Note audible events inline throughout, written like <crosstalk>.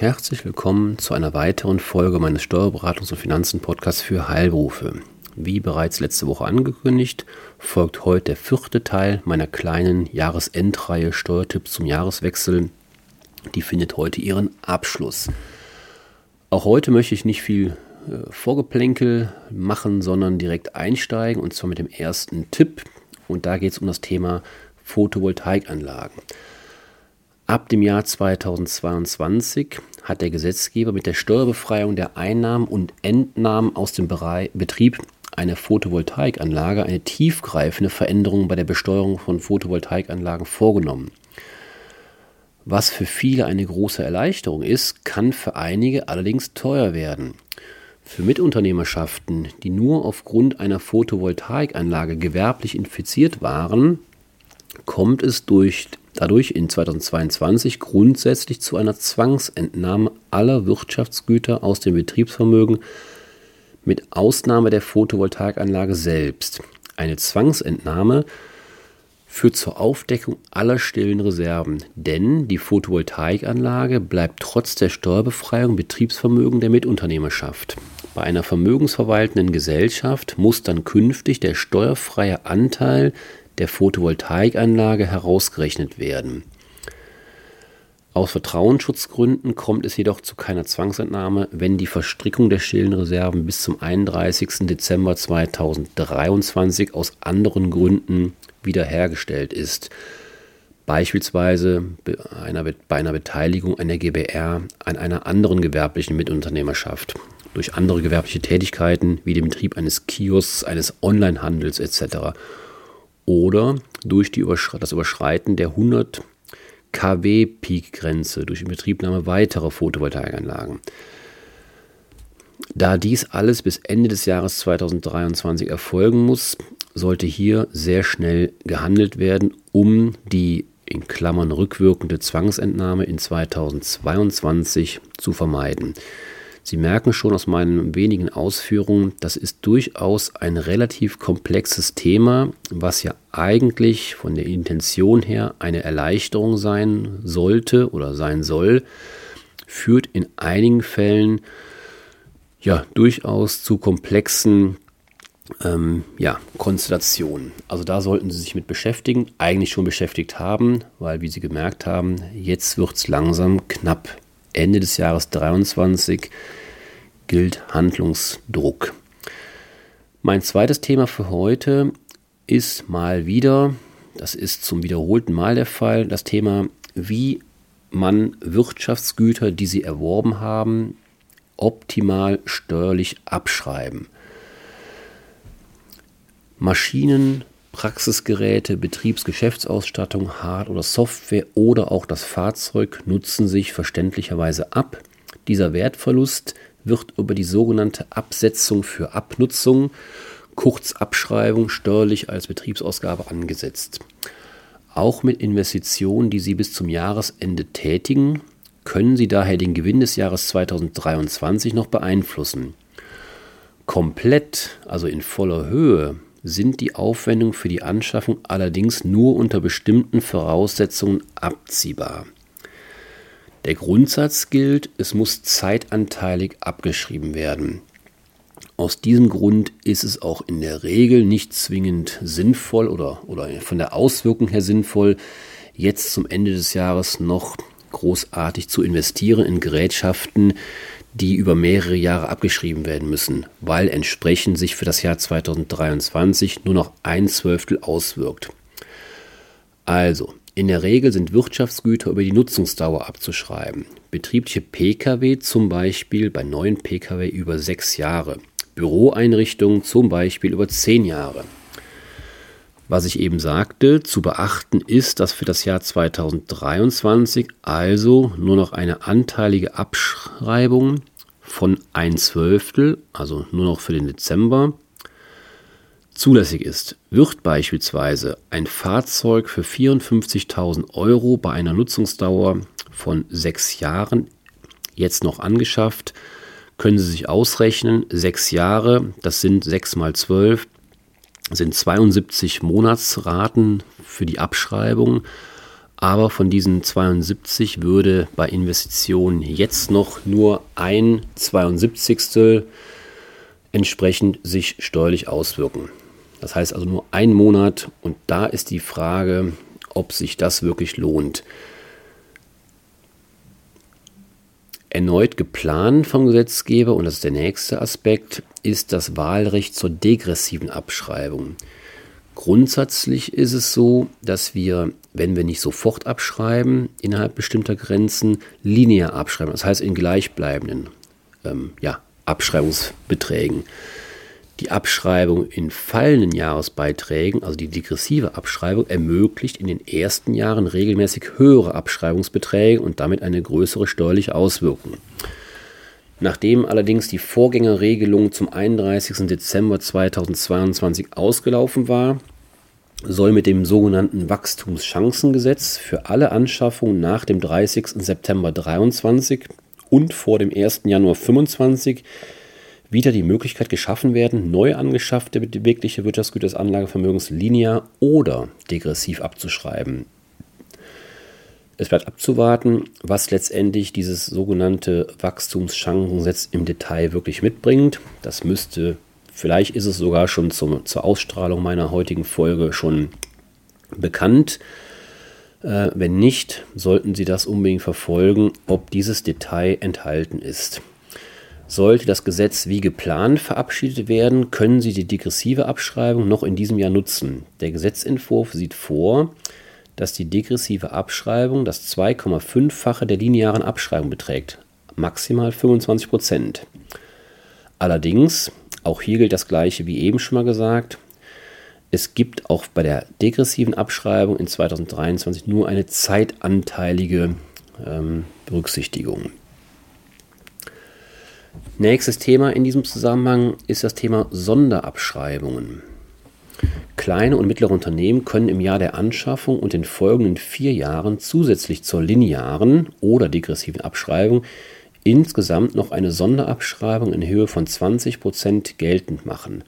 Herzlich willkommen zu einer weiteren Folge meines Steuerberatungs- und Finanzen-Podcasts für Heilberufe. Wie bereits letzte Woche angekündigt, folgt heute der vierte Teil meiner kleinen Jahresendreihe Steuertipps zum Jahreswechsel. Die findet heute ihren Abschluss. Auch heute möchte ich nicht viel äh, Vorgeplänkel machen, sondern direkt einsteigen und zwar mit dem ersten Tipp. Und da geht es um das Thema Photovoltaikanlagen. Ab dem Jahr 2022 hat der Gesetzgeber mit der Steuerbefreiung der Einnahmen und Entnahmen aus dem Betrieb einer Photovoltaikanlage eine tiefgreifende Veränderung bei der Besteuerung von Photovoltaikanlagen vorgenommen. Was für viele eine große Erleichterung ist, kann für einige allerdings teuer werden. Für Mitunternehmerschaften, die nur aufgrund einer Photovoltaikanlage gewerblich infiziert waren, kommt es durch dadurch in 2022 grundsätzlich zu einer Zwangsentnahme aller Wirtschaftsgüter aus dem Betriebsvermögen mit Ausnahme der Photovoltaikanlage selbst. Eine Zwangsentnahme führt zur Aufdeckung aller stillen Reserven, denn die Photovoltaikanlage bleibt trotz der Steuerbefreiung Betriebsvermögen der Mitunternehmerschaft. Bei einer vermögensverwaltenden Gesellschaft muss dann künftig der steuerfreie Anteil der Photovoltaikanlage herausgerechnet werden. Aus Vertrauensschutzgründen kommt es jedoch zu keiner Zwangsentnahme, wenn die Verstrickung der stillen Reserven bis zum 31. Dezember 2023 aus anderen Gründen wiederhergestellt ist. Beispielsweise bei einer, bei einer Beteiligung einer GBR an einer anderen gewerblichen Mitunternehmerschaft, durch andere gewerbliche Tätigkeiten wie den Betrieb eines Kiosks, eines Onlinehandels etc oder durch die Übersch das Überschreiten der 100 kW Peak-Grenze durch Inbetriebnahme weiterer Photovoltaikanlagen. Da dies alles bis Ende des Jahres 2023 erfolgen muss, sollte hier sehr schnell gehandelt werden, um die in Klammern rückwirkende Zwangsentnahme in 2022 zu vermeiden. Sie merken schon aus meinen wenigen Ausführungen, das ist durchaus ein relativ komplexes Thema, was ja eigentlich von der Intention her eine Erleichterung sein sollte oder sein soll, führt in einigen Fällen ja durchaus zu komplexen ähm, ja, Konstellationen. Also da sollten Sie sich mit beschäftigen, eigentlich schon beschäftigt haben, weil wie Sie gemerkt haben, jetzt wird es langsam knapp. Ende des Jahres 2023 gilt Handlungsdruck. Mein zweites Thema für heute ist mal wieder, das ist zum wiederholten Mal der Fall, das Thema, wie man Wirtschaftsgüter, die sie erworben haben, optimal steuerlich abschreiben. Maschinen, Praxisgeräte, Betriebsgeschäftsausstattung, Hard- oder Software oder auch das Fahrzeug nutzen sich verständlicherweise ab. Dieser Wertverlust wird über die sogenannte Absetzung für Abnutzung, kurz Abschreibung, steuerlich als Betriebsausgabe angesetzt. Auch mit Investitionen, die Sie bis zum Jahresende tätigen, können Sie daher den Gewinn des Jahres 2023 noch beeinflussen. Komplett, also in voller Höhe, sind die Aufwendungen für die Anschaffung allerdings nur unter bestimmten Voraussetzungen abziehbar. Der Grundsatz gilt, es muss zeitanteilig abgeschrieben werden. Aus diesem Grund ist es auch in der Regel nicht zwingend sinnvoll oder, oder von der Auswirkung her sinnvoll, jetzt zum Ende des Jahres noch großartig zu investieren in Gerätschaften, die über mehrere Jahre abgeschrieben werden müssen, weil entsprechend sich für das Jahr 2023 nur noch ein Zwölftel auswirkt. Also, in der Regel sind Wirtschaftsgüter über die Nutzungsdauer abzuschreiben. Betriebliche Pkw zum Beispiel bei neuen Pkw über sechs Jahre. Büroeinrichtungen zum Beispiel über zehn Jahre. Was ich eben sagte, zu beachten ist, dass für das Jahr 2023 also nur noch eine anteilige Abschreibung von ein Zwölftel, also nur noch für den Dezember, zulässig ist. Wird beispielsweise ein Fahrzeug für 54.000 Euro bei einer Nutzungsdauer von sechs Jahren jetzt noch angeschafft, können Sie sich ausrechnen, sechs Jahre, das sind sechs mal zwölf, sind 72 Monatsraten für die Abschreibung. Aber von diesen 72 würde bei Investitionen jetzt noch nur ein 72. entsprechend sich steuerlich auswirken. Das heißt also nur ein Monat und da ist die Frage, ob sich das wirklich lohnt. Erneut geplant vom Gesetzgeber, und das ist der nächste Aspekt, ist das Wahlrecht zur degressiven Abschreibung. Grundsätzlich ist es so, dass wir, wenn wir nicht sofort abschreiben, innerhalb bestimmter Grenzen linear abschreiben, das heißt in gleichbleibenden ähm, ja, Abschreibungsbeträgen. Die Abschreibung in fallenden Jahresbeiträgen, also die degressive Abschreibung, ermöglicht in den ersten Jahren regelmäßig höhere Abschreibungsbeträge und damit eine größere steuerliche Auswirkung. Nachdem allerdings die Vorgängerregelung zum 31. Dezember 2022 ausgelaufen war, soll mit dem sogenannten Wachstumschancengesetz für alle Anschaffungen nach dem 30. September 2023 und vor dem 1. Januar 2025 wieder die Möglichkeit geschaffen werden, neu angeschaffte bewegliche Wirtschaftsgüter des Anlagevermögens linear oder degressiv abzuschreiben. Es bleibt abzuwarten, was letztendlich dieses sogenannte Wachstumschancengesetz im Detail wirklich mitbringt. Das müsste, vielleicht ist es sogar schon zum, zur Ausstrahlung meiner heutigen Folge schon bekannt. Äh, wenn nicht, sollten Sie das unbedingt verfolgen, ob dieses Detail enthalten ist. Sollte das Gesetz wie geplant verabschiedet werden, können Sie die degressive Abschreibung noch in diesem Jahr nutzen. Der Gesetzentwurf sieht vor, dass die degressive Abschreibung das 2,5-fache der linearen Abschreibung beträgt, maximal 25 Prozent. Allerdings, auch hier gilt das gleiche wie eben schon mal gesagt, es gibt auch bei der degressiven Abschreibung in 2023 nur eine zeitanteilige ähm, Berücksichtigung. Nächstes Thema in diesem Zusammenhang ist das Thema Sonderabschreibungen. Kleine und mittlere Unternehmen können im Jahr der Anschaffung und in folgenden vier Jahren zusätzlich zur linearen oder degressiven Abschreibung insgesamt noch eine Sonderabschreibung in Höhe von 20% geltend machen.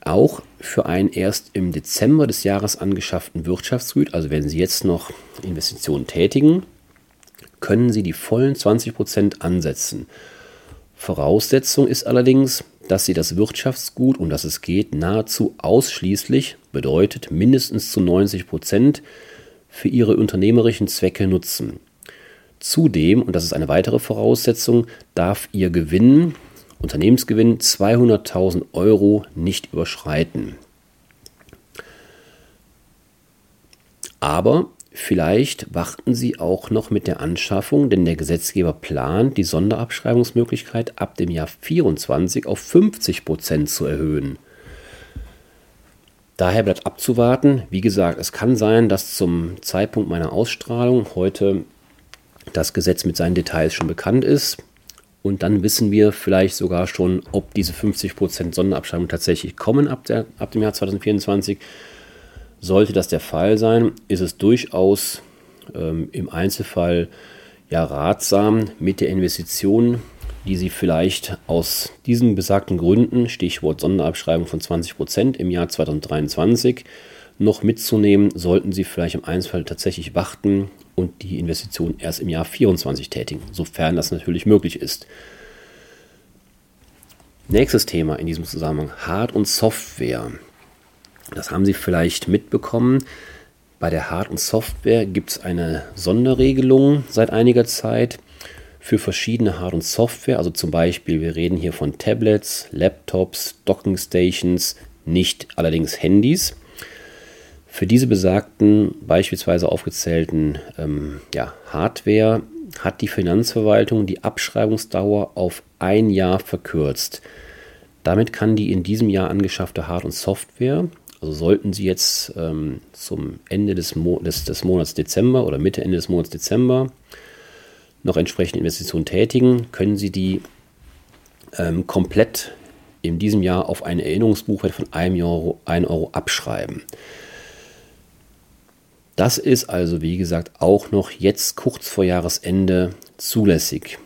Auch für einen erst im Dezember des Jahres angeschafften Wirtschaftsgüt, also wenn Sie jetzt noch Investitionen tätigen, können Sie die vollen 20% ansetzen. Voraussetzung ist allerdings, dass sie das Wirtschaftsgut, um das es geht, nahezu ausschließlich, bedeutet mindestens zu 90 Prozent, für ihre unternehmerischen Zwecke nutzen. Zudem, und das ist eine weitere Voraussetzung, darf ihr Gewinn, Unternehmensgewinn 200.000 Euro nicht überschreiten. Aber Vielleicht warten Sie auch noch mit der Anschaffung, denn der Gesetzgeber plant, die Sonderabschreibungsmöglichkeit ab dem Jahr 24 auf 50 Prozent zu erhöhen. Daher bleibt abzuwarten. Wie gesagt, es kann sein, dass zum Zeitpunkt meiner Ausstrahlung heute das Gesetz mit seinen Details schon bekannt ist. Und dann wissen wir vielleicht sogar schon, ob diese 50% Sonderabschreibung tatsächlich kommen ab, der, ab dem Jahr 2024 sollte das der Fall sein, ist es durchaus ähm, im Einzelfall ja ratsam, mit der Investition, die Sie vielleicht aus diesen besagten Gründen, Stichwort Sonderabschreibung von 20% im Jahr 2023, noch mitzunehmen, sollten Sie vielleicht im Einzelfall tatsächlich warten und die Investition erst im Jahr 2024 tätigen, sofern das natürlich möglich ist. Nächstes Thema in diesem Zusammenhang, Hard- und Software. Das haben Sie vielleicht mitbekommen. Bei der und Software gibt es eine Sonderregelung seit einiger Zeit für verschiedene Hard- und Software. Also zum Beispiel, wir reden hier von Tablets, Laptops, Docking Stations, nicht allerdings Handys. Für diese besagten, beispielsweise aufgezählten ähm, ja, Hardware hat die Finanzverwaltung die Abschreibungsdauer auf ein Jahr verkürzt. Damit kann die in diesem Jahr angeschaffte Hard- und Software also sollten Sie jetzt ähm, zum Ende des, Mo des, des, Monats Dezember oder Mitte, Ende des Monats Dezember noch entsprechende Investitionen tätigen, können Sie die ähm, komplett in diesem Jahr auf einen Erinnerungsbuchwert von 1 Euro, 1 Euro abschreiben. Das ist also, wie gesagt, auch noch jetzt kurz vor Jahresende zulässig.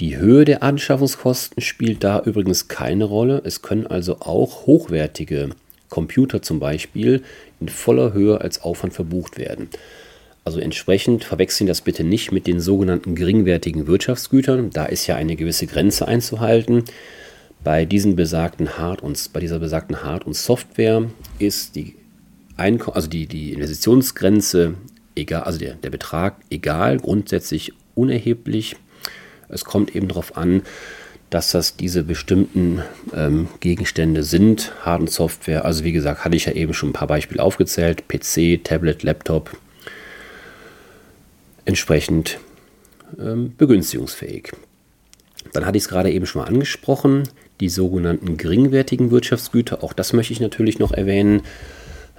Die Höhe der Anschaffungskosten spielt da übrigens keine Rolle. Es können also auch hochwertige Computer zum Beispiel in voller Höhe als Aufwand verbucht werden. Also entsprechend verwechseln das bitte nicht mit den sogenannten geringwertigen Wirtschaftsgütern. Da ist ja eine gewisse Grenze einzuhalten. Bei, diesen besagten Hard und, bei dieser besagten Hard- und Software ist die, Einko also die, die Investitionsgrenze egal, also der, der Betrag egal, grundsätzlich unerheblich. Es kommt eben darauf an, dass das diese bestimmten ähm, Gegenstände sind, und Software. Also wie gesagt, hatte ich ja eben schon ein paar Beispiele aufgezählt. PC, Tablet, Laptop. Entsprechend ähm, begünstigungsfähig. Dann hatte ich es gerade eben schon mal angesprochen, die sogenannten geringwertigen Wirtschaftsgüter. Auch das möchte ich natürlich noch erwähnen.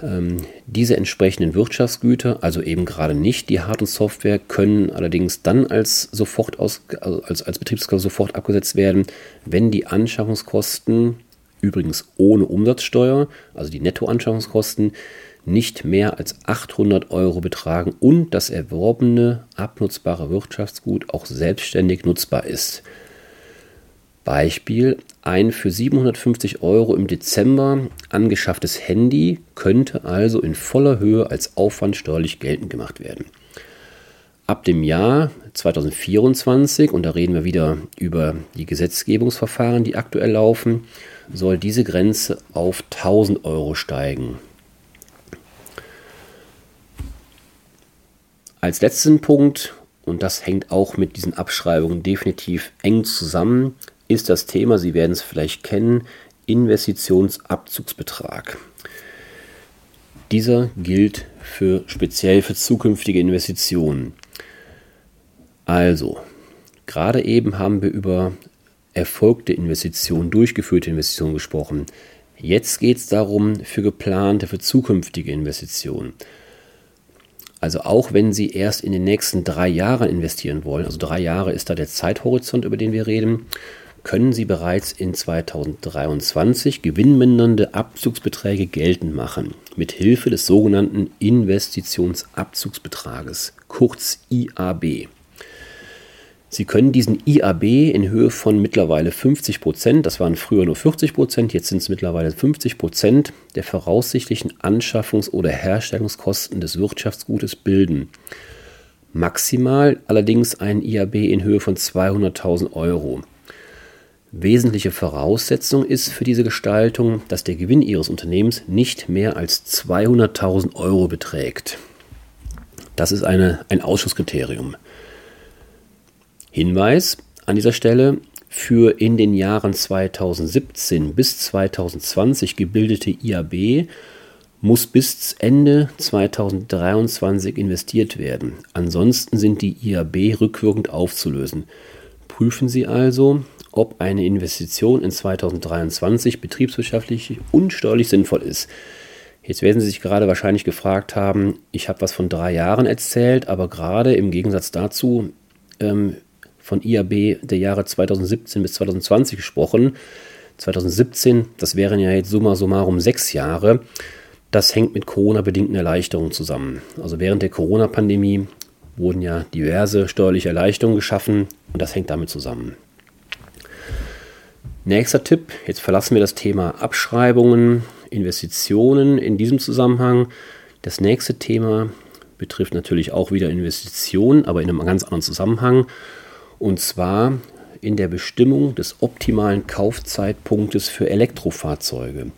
Ähm, diese entsprechenden Wirtschaftsgüter, also eben gerade nicht die Hard- und Software, können allerdings dann als, sofort aus, also als, als Betriebskosten sofort abgesetzt werden, wenn die Anschaffungskosten, übrigens ohne Umsatzsteuer, also die Nettoanschaffungskosten, nicht mehr als 800 Euro betragen und das erworbene abnutzbare Wirtschaftsgut auch selbstständig nutzbar ist. Beispiel, ein für 750 Euro im Dezember angeschafftes Handy könnte also in voller Höhe als Aufwand steuerlich geltend gemacht werden. Ab dem Jahr 2024, und da reden wir wieder über die Gesetzgebungsverfahren, die aktuell laufen, soll diese Grenze auf 1000 Euro steigen. Als letzten Punkt, und das hängt auch mit diesen Abschreibungen definitiv eng zusammen, ist das Thema, Sie werden es vielleicht kennen, Investitionsabzugsbetrag. Dieser gilt für speziell für zukünftige Investitionen. Also, gerade eben haben wir über erfolgte Investitionen, durchgeführte Investitionen gesprochen. Jetzt geht es darum für geplante, für zukünftige Investitionen. Also auch wenn Sie erst in den nächsten drei Jahren investieren wollen, also drei Jahre ist da der Zeithorizont, über den wir reden, können Sie bereits in 2023 gewinnmindernde Abzugsbeträge geltend machen, mit Hilfe des sogenannten Investitionsabzugsbetrages, kurz IAB. Sie können diesen IAB in Höhe von mittlerweile 50 Prozent, das waren früher nur 40 Prozent, jetzt sind es mittlerweile 50 Prozent der voraussichtlichen Anschaffungs- oder Herstellungskosten des Wirtschaftsgutes bilden. Maximal allerdings ein IAB in Höhe von 200.000 Euro. Wesentliche Voraussetzung ist für diese Gestaltung, dass der Gewinn Ihres Unternehmens nicht mehr als 200.000 Euro beträgt. Das ist eine, ein Ausschusskriterium. Hinweis an dieser Stelle, für in den Jahren 2017 bis 2020 gebildete IAB muss bis Ende 2023 investiert werden. Ansonsten sind die IAB rückwirkend aufzulösen. Prüfen Sie also, ob eine Investition in 2023 betriebswirtschaftlich und steuerlich sinnvoll ist. Jetzt werden Sie sich gerade wahrscheinlich gefragt haben, ich habe was von drei Jahren erzählt, aber gerade im Gegensatz dazu ähm, von IAB der Jahre 2017 bis 2020 gesprochen. 2017, das wären ja jetzt summa summarum sechs Jahre. Das hängt mit Corona-bedingten Erleichterungen zusammen. Also während der Corona-Pandemie wurden ja diverse steuerliche Erleichterungen geschaffen und das hängt damit zusammen. Nächster Tipp, jetzt verlassen wir das Thema Abschreibungen, Investitionen in diesem Zusammenhang. Das nächste Thema betrifft natürlich auch wieder Investitionen, aber in einem ganz anderen Zusammenhang. Und zwar in der Bestimmung des optimalen Kaufzeitpunktes für Elektrofahrzeuge.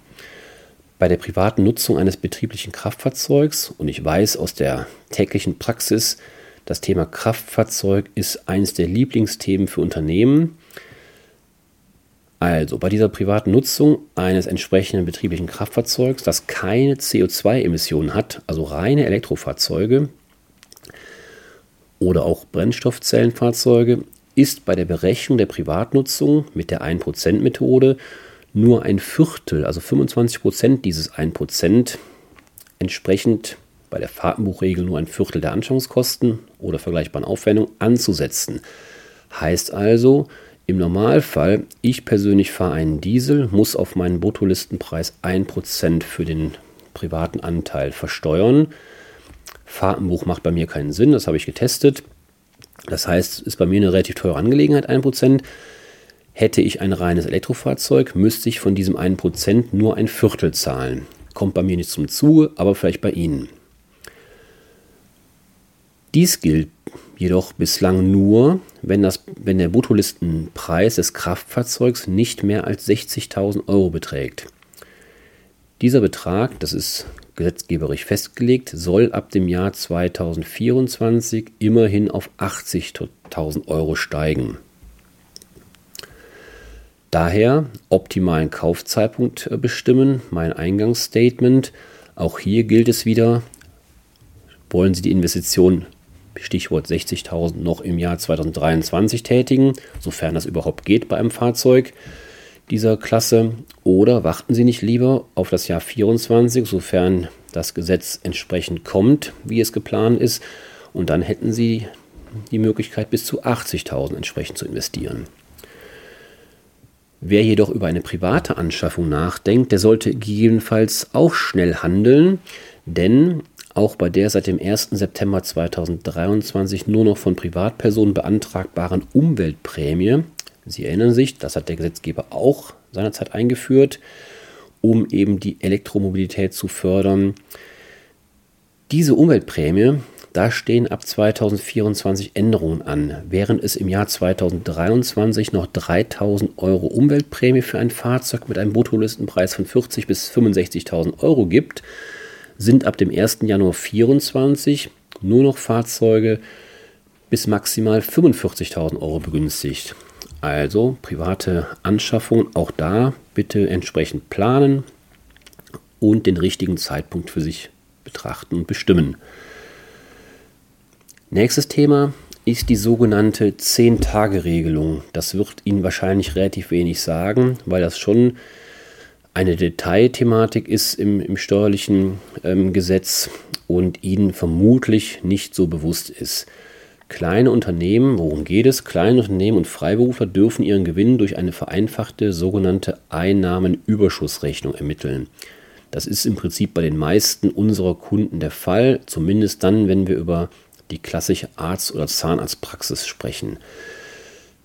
Bei der privaten Nutzung eines betrieblichen Kraftfahrzeugs, und ich weiß aus der täglichen Praxis, das Thema Kraftfahrzeug ist eines der Lieblingsthemen für Unternehmen. Also bei dieser privaten Nutzung eines entsprechenden betrieblichen Kraftfahrzeugs, das keine CO2-Emissionen hat, also reine Elektrofahrzeuge oder auch Brennstoffzellenfahrzeuge, ist bei der Berechnung der Privatnutzung mit der 1%-Methode nur ein Viertel, also 25% dieses 1% entsprechend bei der Fahrtenbuchregel nur ein Viertel der Anschaffungskosten oder vergleichbaren Aufwendungen anzusetzen. Heißt also, im Normalfall, ich persönlich fahre einen Diesel, muss auf meinen Bruttolistenpreis 1% für den privaten Anteil versteuern. Fahrtenbuch macht bei mir keinen Sinn, das habe ich getestet. Das heißt, ist bei mir eine relativ teure Angelegenheit, 1%. Hätte ich ein reines Elektrofahrzeug, müsste ich von diesem 1% nur ein Viertel zahlen. Kommt bei mir nicht zum Zuge, aber vielleicht bei Ihnen. Dies gilt jedoch bislang nur, wenn, das, wenn der Bruttolistenpreis des Kraftfahrzeugs nicht mehr als 60.000 Euro beträgt. Dieser Betrag, das ist gesetzgeberisch festgelegt, soll ab dem Jahr 2024 immerhin auf 80.000 Euro steigen. Daher optimalen Kaufzeitpunkt äh, bestimmen, mein Eingangsstatement. Auch hier gilt es wieder, wollen Sie die Investition, Stichwort 60.000, noch im Jahr 2023 tätigen, sofern das überhaupt geht bei einem Fahrzeug dieser Klasse, oder warten Sie nicht lieber auf das Jahr 24, sofern das Gesetz entsprechend kommt, wie es geplant ist, und dann hätten Sie die Möglichkeit, bis zu 80.000 entsprechend zu investieren. Wer jedoch über eine private Anschaffung nachdenkt, der sollte gegebenenfalls auch schnell handeln, denn auch bei der seit dem 1. September 2023 nur noch von Privatpersonen beantragbaren Umweltprämie, Sie erinnern sich, das hat der Gesetzgeber auch seinerzeit eingeführt, um eben die Elektromobilität zu fördern. Diese Umweltprämie da stehen ab 2024 Änderungen an. Während es im Jahr 2023 noch 3000 Euro Umweltprämie für ein Fahrzeug mit einem Bruttolistenpreis von 40.000 bis 65.000 Euro gibt, sind ab dem 1. Januar 2024 nur noch Fahrzeuge bis maximal 45.000 Euro begünstigt. Also private Anschaffungen, auch da bitte entsprechend planen und den richtigen Zeitpunkt für sich betrachten und bestimmen. Nächstes Thema ist die sogenannte 10-Tage-Regelung. Das wird Ihnen wahrscheinlich relativ wenig sagen, weil das schon eine Detailthematik ist im, im steuerlichen ähm, Gesetz und Ihnen vermutlich nicht so bewusst ist. Kleine Unternehmen, worum geht es? Kleine Unternehmen und Freiberufler dürfen ihren Gewinn durch eine vereinfachte sogenannte Einnahmenüberschussrechnung ermitteln. Das ist im Prinzip bei den meisten unserer Kunden der Fall, zumindest dann, wenn wir über die klassische Arzt- oder Zahnarztpraxis sprechen.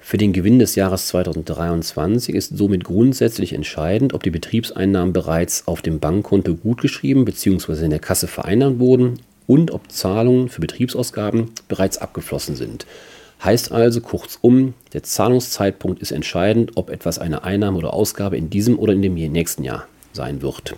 Für den Gewinn des Jahres 2023 ist somit grundsätzlich entscheidend, ob die Betriebseinnahmen bereits auf dem Bankkonto gutgeschrieben bzw. in der Kasse vereinnahmt wurden und ob Zahlungen für Betriebsausgaben bereits abgeflossen sind. Heißt also kurzum, der Zahlungszeitpunkt ist entscheidend, ob etwas eine Einnahme oder Ausgabe in diesem oder in dem nächsten Jahr sein wird.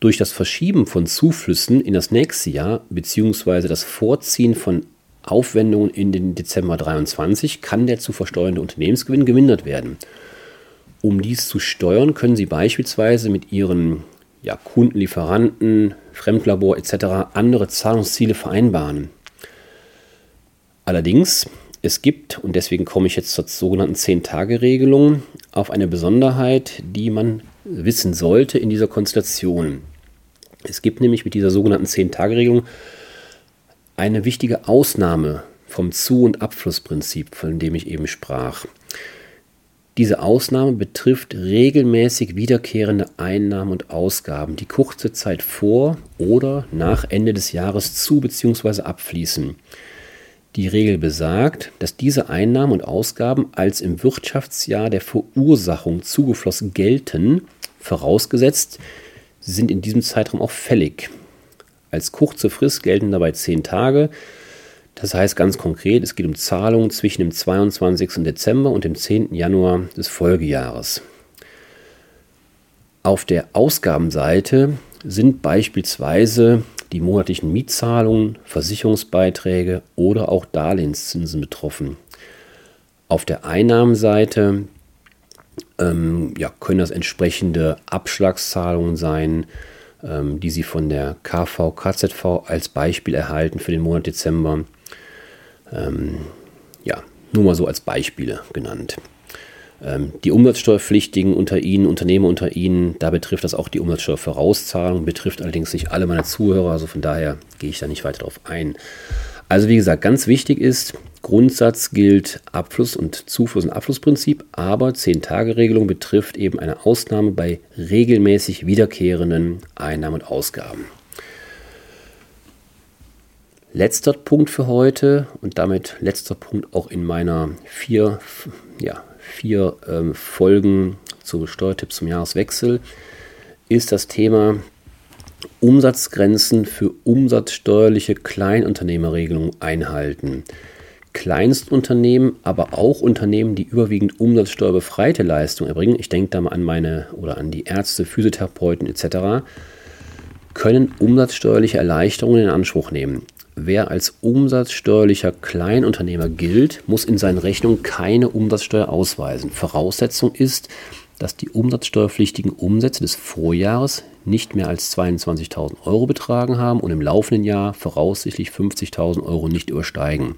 Durch das Verschieben von Zuflüssen in das nächste Jahr bzw. das Vorziehen von Aufwendungen in den Dezember 23 kann der zu versteuernde Unternehmensgewinn gemindert werden. Um dies zu steuern, können Sie beispielsweise mit Ihren ja, Kunden, Lieferanten, Fremdlabor etc. andere Zahlungsziele vereinbaren. Allerdings, es gibt, und deswegen komme ich jetzt zur sogenannten 10-Tage-Regelung, auf eine Besonderheit, die man wissen sollte in dieser Konstellation. Es gibt nämlich mit dieser sogenannten 10-Tage-Regelung eine wichtige Ausnahme vom Zu- und Abflussprinzip, von dem ich eben sprach. Diese Ausnahme betrifft regelmäßig wiederkehrende Einnahmen und Ausgaben, die kurze Zeit vor oder nach Ende des Jahres zu bzw. abfließen. Die Regel besagt, dass diese Einnahmen und Ausgaben als im Wirtschaftsjahr der Verursachung zugeflossen gelten, vorausgesetzt, sind in diesem Zeitraum auch fällig. Als kurze Frist gelten dabei zehn Tage. Das heißt ganz konkret, es geht um Zahlungen zwischen dem 22. Dezember und dem 10. Januar des Folgejahres. Auf der Ausgabenseite sind beispielsweise die monatlichen Mietzahlungen, Versicherungsbeiträge oder auch Darlehenszinsen betroffen. Auf der Einnahmenseite ähm, ja, können das entsprechende Abschlagszahlungen sein, ähm, die Sie von der KV, KZV als Beispiel erhalten für den Monat Dezember. Ähm, ja, nur mal so als Beispiele genannt. Ähm, die Umsatzsteuerpflichtigen unter Ihnen, Unternehmer unter Ihnen, da betrifft das auch die Umsatzsteuervorauszahlung, betrifft allerdings nicht alle meine Zuhörer, also von daher gehe ich da nicht weiter darauf ein. Also wie gesagt, ganz wichtig ist, Grundsatz gilt Abfluss- und Zufluss- und Abflussprinzip, aber 10-Tage-Regelung betrifft eben eine Ausnahme bei regelmäßig wiederkehrenden Einnahmen und Ausgaben. Letzter Punkt für heute und damit letzter Punkt auch in meiner vier, ja, vier ähm, Folgen zu Steuertipps zum Jahreswechsel ist das Thema Umsatzgrenzen für umsatzsteuerliche Kleinunternehmerregelungen einhalten. Kleinstunternehmen, aber auch Unternehmen, die überwiegend umsatzsteuerbefreite Leistungen erbringen, ich denke da mal an meine oder an die Ärzte, Physiotherapeuten etc., können umsatzsteuerliche Erleichterungen in Anspruch nehmen. Wer als umsatzsteuerlicher Kleinunternehmer gilt, muss in seinen Rechnungen keine Umsatzsteuer ausweisen. Voraussetzung ist, dass die umsatzsteuerpflichtigen Umsätze des Vorjahres nicht mehr als 22.000 Euro betragen haben und im laufenden Jahr voraussichtlich 50.000 Euro nicht übersteigen.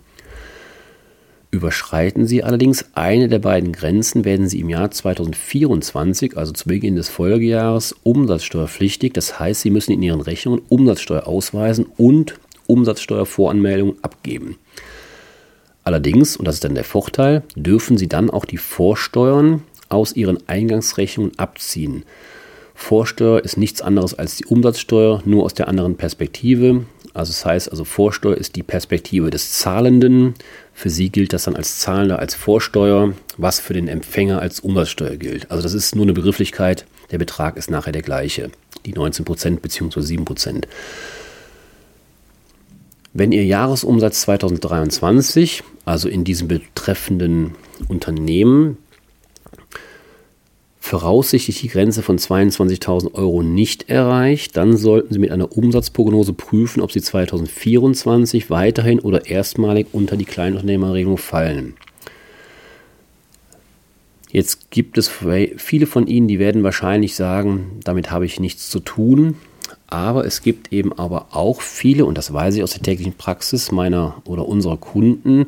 Überschreiten Sie allerdings eine der beiden Grenzen, werden Sie im Jahr 2024, also zu Beginn des Folgejahres, umsatzsteuerpflichtig. Das heißt, Sie müssen in Ihren Rechnungen Umsatzsteuer ausweisen und Umsatzsteuervoranmeldung abgeben. Allerdings, und das ist dann der Vorteil, dürfen Sie dann auch die Vorsteuern aus Ihren Eingangsrechnungen abziehen. Vorsteuer ist nichts anderes als die Umsatzsteuer, nur aus der anderen Perspektive. Also das heißt, also Vorsteuer ist die Perspektive des Zahlenden. Für Sie gilt das dann als Zahlender als Vorsteuer, was für den Empfänger als Umsatzsteuer gilt. Also das ist nur eine Begrifflichkeit. Der Betrag ist nachher der gleiche, die 19% bzw. 7%. Wenn Ihr Jahresumsatz 2023, also in diesem betreffenden Unternehmen, voraussichtlich die Grenze von 22.000 Euro nicht erreicht, dann sollten Sie mit einer Umsatzprognose prüfen, ob Sie 2024 weiterhin oder erstmalig unter die Kleinunternehmerregelung fallen. Jetzt gibt es viele von Ihnen, die werden wahrscheinlich sagen, damit habe ich nichts zu tun. Aber es gibt eben aber auch viele, und das weiß ich aus der täglichen Praxis meiner oder unserer Kunden,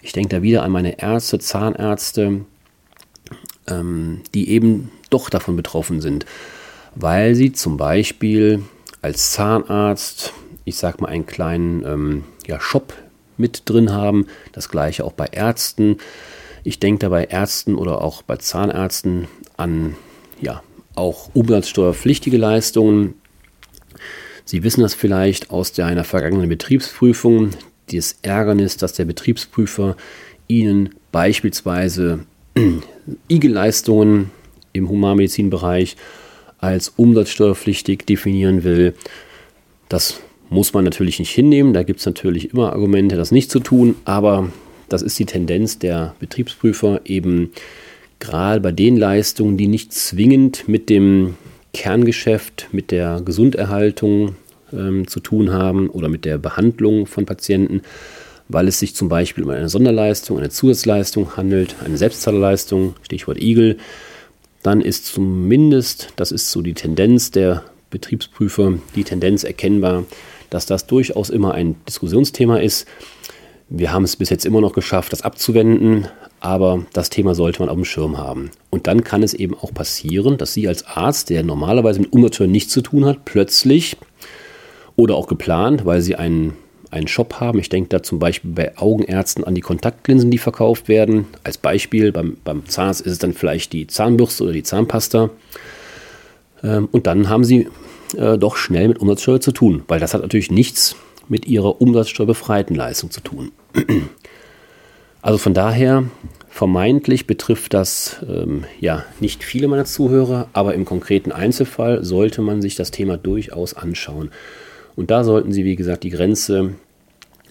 ich denke da wieder an meine Ärzte, Zahnärzte, ähm, die eben doch davon betroffen sind, weil sie zum Beispiel als Zahnarzt, ich sag mal, einen kleinen ähm, ja, Shop mit drin haben. Das gleiche auch bei Ärzten. Ich denke da bei Ärzten oder auch bei Zahnärzten an ja, auch umsatzsteuerpflichtige Leistungen, Sie wissen das vielleicht aus der, einer vergangenen Betriebsprüfung, das Ärgernis, dass der Betriebsprüfer Ihnen beispielsweise <clears throat> IG-Leistungen im Humanmedizinbereich als umsatzsteuerpflichtig definieren will. Das muss man natürlich nicht hinnehmen. Da gibt es natürlich immer Argumente, das nicht zu tun. Aber das ist die Tendenz der Betriebsprüfer, eben gerade bei den Leistungen, die nicht zwingend mit dem Kerngeschäft mit der Gesunderhaltung ähm, zu tun haben oder mit der Behandlung von Patienten, weil es sich zum Beispiel um eine Sonderleistung, eine Zusatzleistung handelt, eine Selbstzahlerleistung, Stichwort Igel, dann ist zumindest, das ist so die Tendenz der Betriebsprüfer, die Tendenz erkennbar, dass das durchaus immer ein Diskussionsthema ist. Wir haben es bis jetzt immer noch geschafft, das abzuwenden, aber das Thema sollte man auf dem Schirm haben. Und dann kann es eben auch passieren, dass Sie als Arzt, der normalerweise mit Umsatzsteuer nichts zu tun hat, plötzlich oder auch geplant, weil Sie einen, einen Shop haben, ich denke da zum Beispiel bei Augenärzten an die Kontaktlinsen, die verkauft werden. Als Beispiel, beim, beim Zahnarzt ist es dann vielleicht die Zahnbürste oder die Zahnpasta. Ähm, und dann haben Sie äh, doch schnell mit Umsatzsteuer zu tun, weil das hat natürlich nichts mit Ihrer umsatzsteuerbefreiten Leistung zu tun. <clears throat> Also von daher, vermeintlich betrifft das ähm, ja nicht viele meiner Zuhörer, aber im konkreten Einzelfall sollte man sich das Thema durchaus anschauen. Und da sollten Sie, wie gesagt, die Grenze,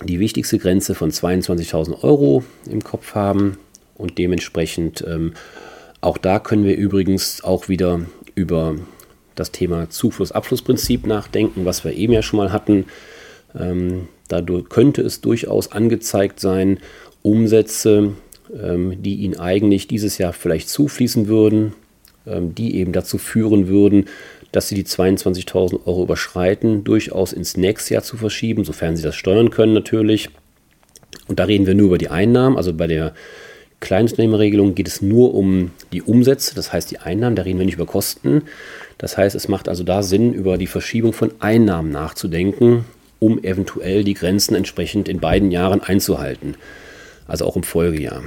die wichtigste Grenze von 22.000 Euro im Kopf haben und dementsprechend ähm, auch da können wir übrigens auch wieder über das Thema Zufluss-Abflussprinzip nachdenken, was wir eben ja schon mal hatten. Ähm, dadurch könnte es durchaus angezeigt sein, Umsätze, ähm, die Ihnen eigentlich dieses Jahr vielleicht zufließen würden, ähm, die eben dazu führen würden, dass Sie die 22.000 Euro überschreiten, durchaus ins nächste Jahr zu verschieben, sofern Sie das steuern können natürlich. Und da reden wir nur über die Einnahmen. Also bei der Kleinunternehmerregelung geht es nur um die Umsätze, das heißt die Einnahmen, da reden wir nicht über Kosten. Das heißt, es macht also da Sinn, über die Verschiebung von Einnahmen nachzudenken, um eventuell die Grenzen entsprechend in beiden Jahren einzuhalten also auch im Folgejahr.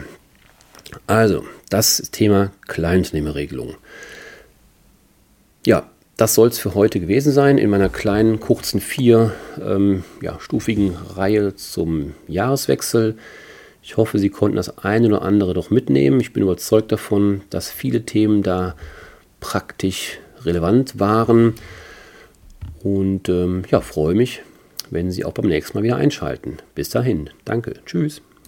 Also, das Thema Kleinunternehmerregelung. Ja, das soll es für heute gewesen sein in meiner kleinen, kurzen, vier ähm, ja, Reihe zum Jahreswechsel. Ich hoffe, Sie konnten das eine oder andere doch mitnehmen. Ich bin überzeugt davon, dass viele Themen da praktisch relevant waren. Und ähm, ja, freue mich, wenn Sie auch beim nächsten Mal wieder einschalten. Bis dahin, danke, tschüss.